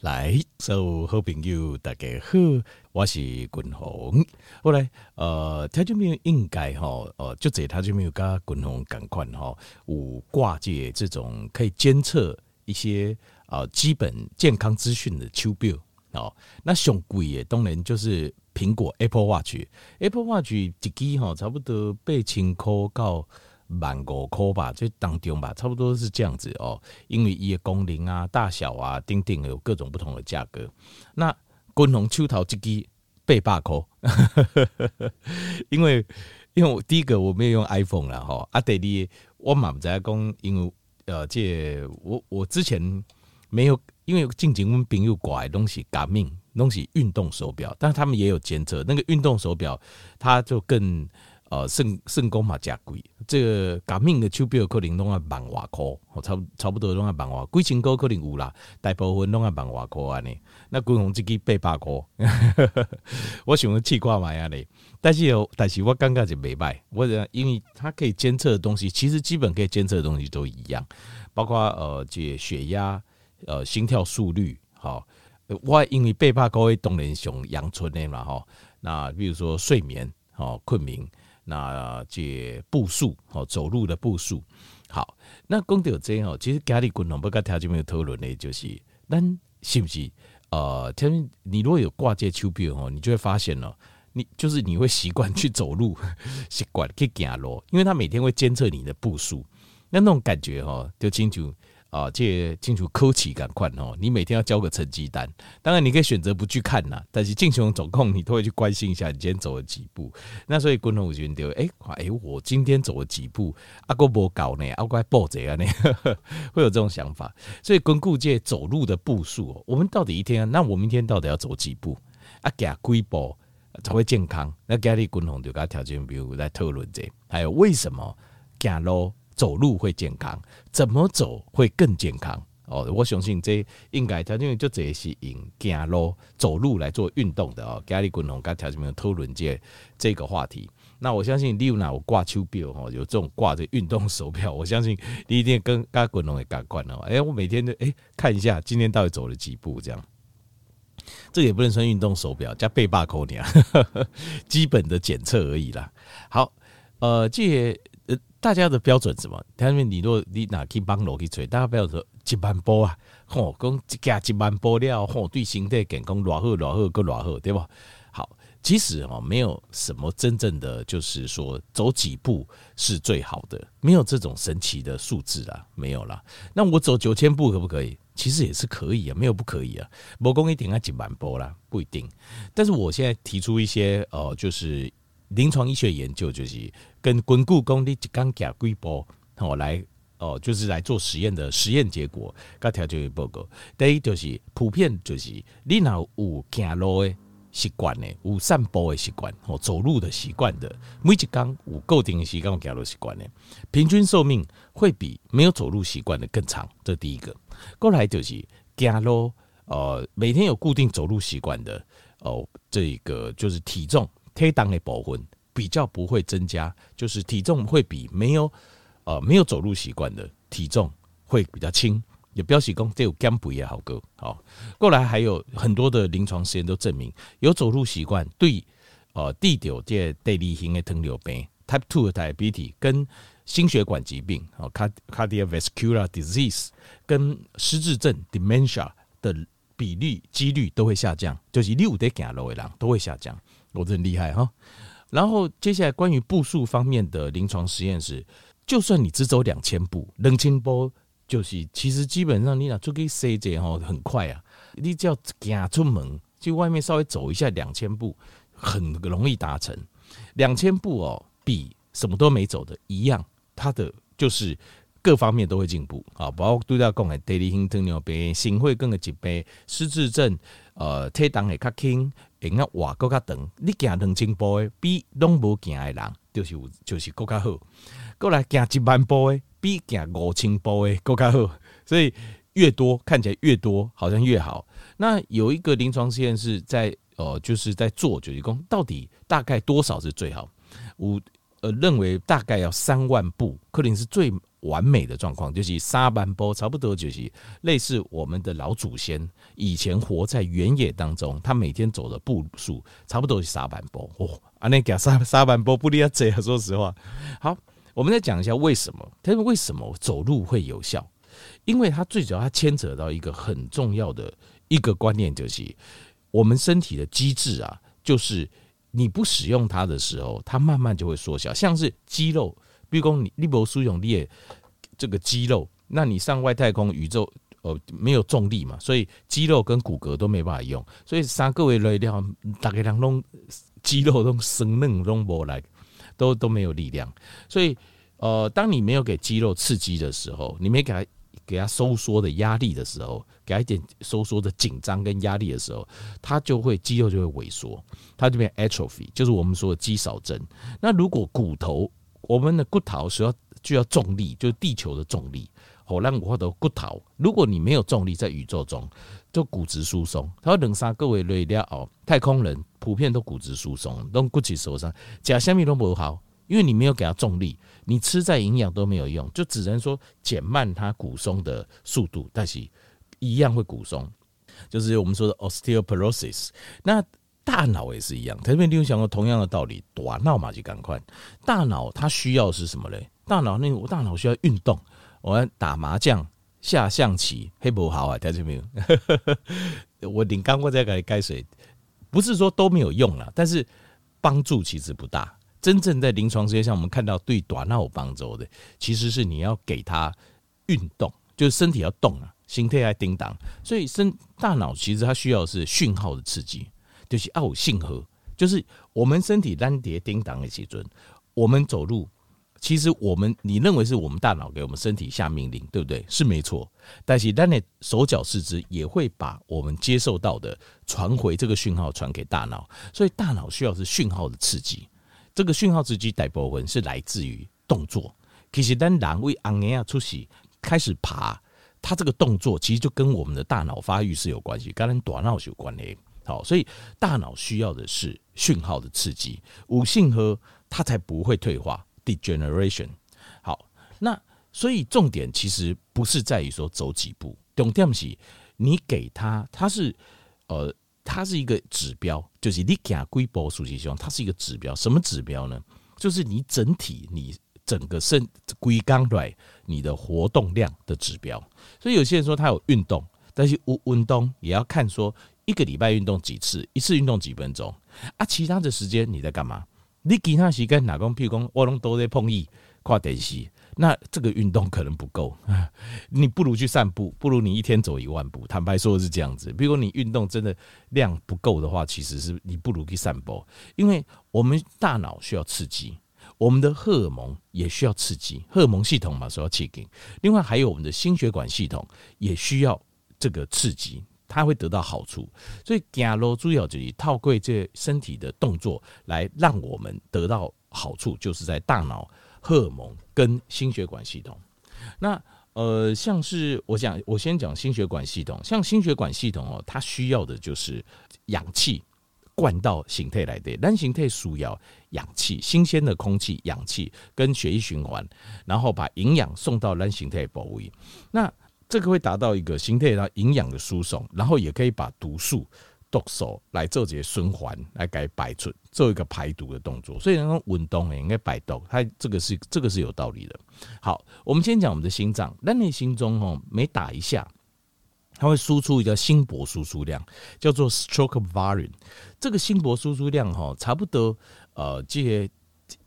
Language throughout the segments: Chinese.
来，所有好朋友大家好，我是君鸿。后来，呃，他就没有应该哈，呃，就这他就没有跟君鸿赶快哈，有挂界这种可以监测一些啊、呃、基本健康资讯的手表哦。那上贵的当然就是苹果 Apple Watch，Apple Watch 一机哈差不多八千块到。万五块吧，这当中吧，差不多是这样子哦。因为一个功能啊、大小啊，等等有各种不同的价格。那君龙手头这支八百块，因为因为我第一个我没有用 iPhone 了哈。啊，第二我嘛不知道讲，因为呃，这我我之前没有，因为近几我朋友挂的东西，Garmin 东西运动手表，但是他们也有监测那个运动手表，它就更。呃，肾肾功嘛加贵，这个 Garmin 的手表可能拢要万外块，差差不多拢要万外，几千块可能有啦，大部分拢要万外块安尼。那君鸿这支八百块，我想要试看买安尼，但是有，但是我感觉就没卖，我因为它可以监测的东西，其实基本可以监测的东西都一样，包括呃，这血压、呃，心跳速率，好，我因为八百块当然上阳春的嘛，吼，那比如说睡眠，好，困眠。那这步数哦，走路的步数好。那讲到这哦，其实家里共同不跟条件没有讨论的，就是那是不是呃，天，你如果有挂这手表哦，你就会发现哦，你就是你会习惯去走路，习惯去走路，因为他每天会监测你的步数，那那种感觉哈，就清楚。啊，这清楚科技感快哦！你每天要交个成绩单，当然你可以选择不去看呐。但是进行总控，你都会去关心一下你今天走了几步。那所以观众我觉得，哎，哎，我今天走了几步？阿哥不搞呢？阿乖报贼啊？呢？会有这种想法。所以，巩固这走路的步数，我们到底一天？那我明天到底要走几步？啊，加几步才会健康？那家里观众就给他条件，比如在讨论这，还有为什么走路？走路会健康，怎么走会更健康？哦，我相信这应该他因为就这是用走路走路来做运动的哦。家里共同跟条件没有讨论这这个话题。那我相信你有哪有挂手表哦，有这种挂着运动手表，我相信你一定跟跟滚龙也感官哦。哎，我每天都哎看一下今天到底走了几步，这样。这也不能算运动手表，加背把扣你啊，基本的检测而已啦。好，呃，这。大家的标准什么？他们你若你哪去帮楼去吹，大家不要说一万步啊，吼，讲一加一万步了，吼，对身体健康偌好偌好个偌好，对吧？好，其实哦，没有什么真正的就是说走几步是最好的，没有这种神奇的数字啊，没有啦。那我走九千步可不可以？其实也是可以啊，没有不可以啊。某公一定要几万步啦，不一定。但是我现在提出一些呃，就是。临床医学研究就是跟巩固功力刚加规波哦来哦，就是来做实验的实验结果，跟条件报告。第一就是普遍就是你若有走路的习惯呢，有散步的习惯哦，走路的习惯的，每一天有固定的时间走路习惯呢，平均寿命会比没有走路习惯的更长。这第一个。过来就是走路，呃，每天有固定走路习惯的哦，这个就是体重。黑档的部分比较不会增加，就是体重会比没有呃没有走路习惯的体重会比较轻。也表示讲这有减肥也好个好。过来还有很多的临床实验都证明，有走路习惯对呃第九这第二型的糖尿病 （Type Two Diabetes） 跟心血管疾病哦 （Cardiovascular Disease） 跟失智症 （Dementia） 的比例几率都会下降，就是六得走路的人都会下降。我真厉害哈！然后接下来关于步数方面的临床实验室，就算你只走两千步，两千步就是其实基本上你俩出去塞这哈很快啊，你只要走出门去外面稍微走一下两千步，很容易达成。两千步哦，比什么都没走的一样，它的就是各方面都会进步啊，包括都要讲的第二型糖尿病、心血管的疾病、失智症，呃，体重会较轻。会较活更较长，你行两千步的比拢无行的人，就是有就是更较好。过来行一万步的比行五千步的更较好，所以越多看起来越多，好像越好。那有一个临床实验是在呃，就是在做就是讲到底大概多少是最好？我呃认为大概要三万步，可能是最完美的状况，就是三万步差不多就是类似我们的老祖先以前活在原野当中，他每天走的步数差不多是三万步哦。啊，那讲三三万步不离啊，这说实话。好，我们再讲一下为什么？他说为什么走路会有效？因为它最主要它牵扯到一个很重要的一个观念，就是我们身体的机制啊，就是你不使用它的时候，它慢慢就会缩小，像是肌肉。比如说你你不使用你的这个肌肉，那你上外太空宇宙呃没有重力嘛，所以肌肉跟骨骼都没办法用，所以三个月累掉，大概两种肌肉都生嫩都不来，都都没有力量。所以呃，当你没有给肌肉刺激的时候，你没给它给它收缩的压力的时候，给它一点收缩的紧张跟压力的时候，它就会肌肉就会萎缩，它就变 atrophy，就是我们说的肌少症。那如果骨头我们的骨头需要就要重力，就是地球的重力。好，让我的骨头，如果你没有重力，在宇宙中就骨质疏松。他说，冷沙各位累了哦，太空人普遍都骨质疏松，都骨质受伤，假虾米都不好，因为你没有给他重力，你吃再营养都没有用，就只能说减慢它骨松的速度，但是一样会骨松，就是我们说的 osteoporosis。那大脑也是一样，特别你有想过同样的道理，短脑嘛就赶快。大脑它需要是什么嘞？大脑那个，我大脑需要运动。我要打麻将、下象棋，黑不好啊？听见没有？我领刚过在给该水，不是说都没有用了，但是帮助其实不大。真正在临床实验上，我们看到对短脑有帮助的，其实是你要给他运动，就是身体要动啊，心态要叮当。所以身大脑其实它需要是讯号的刺激。就是奥信号，就是我们身体单叠叮当的时准，我们走路，其实我们你认为是我们大脑给我们身体下命令，对不对？是没错。但是当你手脚四肢也会把我们接受到的传回这个讯号传给大脑，所以大脑需要是讯号的刺激。这个讯号刺激大部分是来自于动作。其实当人为昂尼亚出席开始爬，它这个动作其实就跟我们的大脑发育是有关系，跟人大脑是有关系。好，所以大脑需要的是讯号的刺激，五信和它才不会退化 （degeneration）。好，那所以重点其实不是在于说走几步，重点是你给他，它是呃，它是一个指标，就是你给他规波数据希望它是一个指标，什么指标呢？就是你整体你整个身龟刚来你的活动量的指标。所以有些人说他有运动，但是无运动也要看说。一个礼拜运动几次？一次运动几分钟？啊，其他的时间你在干嘛？你其他时间哪工？譬如讲，我拢都在碰椅、看电视，那这个运动可能不够。你不如去散步，不如你一天走一万步。坦白说是这样子。比如你运动真的量不够的话，其实是你不如去散步，因为我们大脑需要刺激，我们的荷尔蒙也需要刺激，荷尔蒙系统嘛，所要刺激。另外还有我们的心血管系统也需要这个刺激。它会得到好处，所以走路主要就是透过这身体的动作来让我们得到好处，就是在大脑、荷尔蒙跟心血管系统。那呃，像是我讲，我先讲心血管系统，像心血管系统哦，它需要的就是氧气灌到形态来的，让形态需要氧气、新鲜的空气、氧气跟血液循环，然后把营养送到让形态部位。那这个会达到一个形态上营养的输送，然后也可以把毒素毒素来做这些循环，来改排出，做一个排毒的动作。所以那种运动应该摆动，它这个是这个是有道理的。好，我们先讲我们的心脏，那你心中哦，每打一下，它会输出一个心搏输出量，叫做 stroke volume。这个心搏输出量哈，差不多呃，这些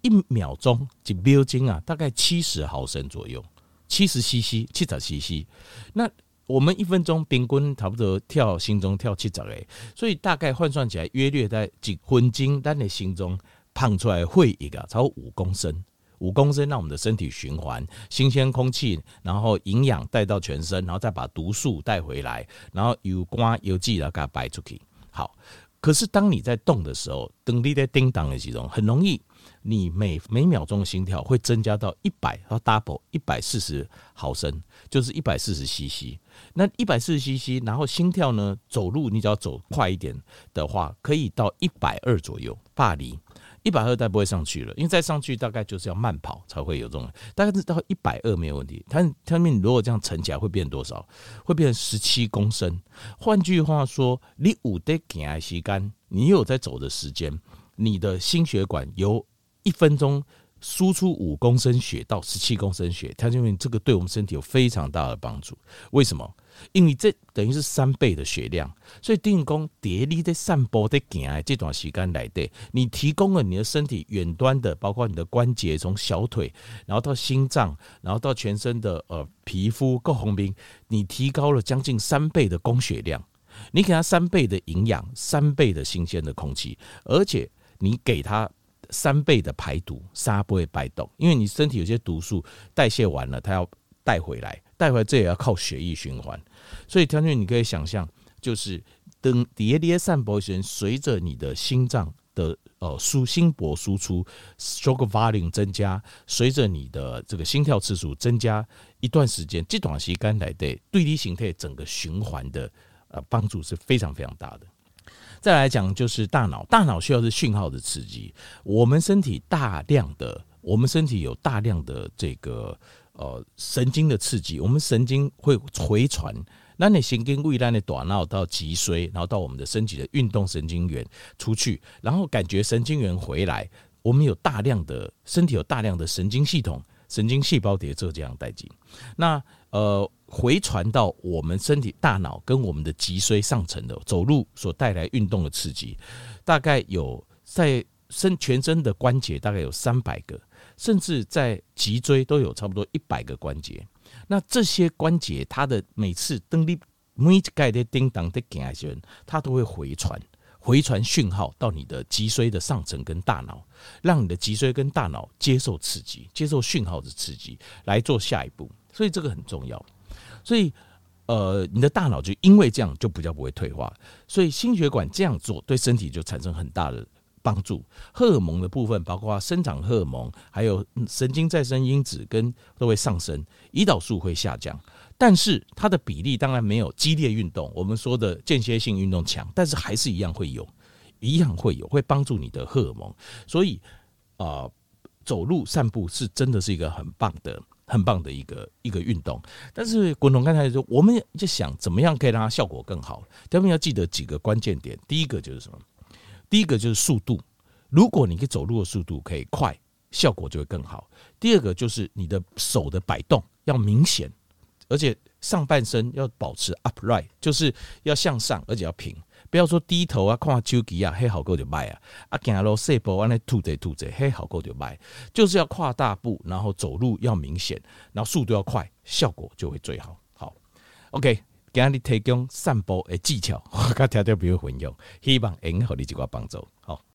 一秒钟几秒钟啊，大概七十毫升左右。七十 CC，七十 CC，那我们一分钟平均差不多跳心中跳七十个，所以大概换算起来约略在几分钟，但你心中胖出来会一个超五公升，五公升让我们的身体循环新鲜空气，然后营养带到全身，然后再把毒素带回来，然后有光有剂的给它排出去。好，可是当你在动的时候，等你在叮当的时候，很容易。你每每秒钟的心跳会增加到一百，到 double 一百四十毫升，就是一百四十 cc。那一百四十 cc，然后心跳呢？走路你只要走快一点的话，可以到一百二左右。巴黎一百二代不会上去了，因为再上去大概就是要慢跑才会有这种，大概是到一百二没有问题。它它们如果这样乘起来会变多少？会变成十七公升。换句话说，你五得减爱吸干，你有在走的时间，你的心血管由一分钟。输出五公升血到十七公升血，它就因为这个对我们身体有非常大的帮助。为什么？因为这等于是三倍的血量，所以定功叠力在散播在行这段时间来的，你提供了你的身体远端的，包括你的关节，从小腿，然后到心脏，然后到全身的呃皮肤够红兵，你提高了将近三倍的供血量，你给他三倍的营养，三倍的新鲜的空气，而且你给他。三倍的排毒，沙不会败动，因为你身体有些毒素代谢完了，它要带回来，带回来这也要靠血液循环。所以，条件你可以想象，就是等叠叠散播时，随着你的心脏的呃输心搏输出，stroke volume 增加，随着你的这个心跳次数增加一段时间，这段时间来对对立形态整个循环的呃帮助是非常非常大的。再来讲就是大脑，大脑需要是讯号的刺激。我们身体大量的，我们身体有大量的这个呃神经的刺激，我们神经会回传，那你神经未来的短脑到脊髓，然后到我们的身体的运动神经元出去，然后感觉神经元回来，我们有大量的身体有大量的神经系统、神经细胞叠做这样代际。那呃。回传到我们身体、大脑跟我们的脊髓上层的走路所带来运动的刺激，大概有在身全身的关节大概有三百个，甚至在脊椎都有差不多一百个关节。那这些关节，它的每次登力每盖的叮当的感觉，它都会回传回传讯号到你的脊髓的上层跟大脑，让你的脊髓跟大脑接受刺激，接受讯号的刺激来做下一步。所以这个很重要。所以，呃，你的大脑就因为这样就比较不会退化，所以心血管这样做对身体就产生很大的帮助。荷尔蒙的部分，包括生长荷尔蒙，还有神经再生因子跟都会上升，胰岛素会下降，但是它的比例当然没有激烈运动，我们说的间歇性运动强，但是还是一样会有，一样会有会帮助你的荷尔蒙。所以，啊、走路散步是真的是一个很棒的。很棒的一个一个运动，但是滚筒刚才说，我们就想怎么样可以让它效果更好。他们要记得几个关键点，第一个就是什么？第一个就是速度，如果你可以走路的速度可以快，效果就会更好。第二个就是你的手的摆动要明显，而且上半身要保持 upright，就是要向上，而且要平。不要说低头啊，看手机啊，嘿好过就卖啊，啊行路细步，安尼吐着吐着，嘿好过就卖，就是要跨大步，然后走路要明显，然后速度要快，效果就会最好。好，OK，给你提供散步的技巧，我刚条条比如混用，希望能给你一个帮助。好。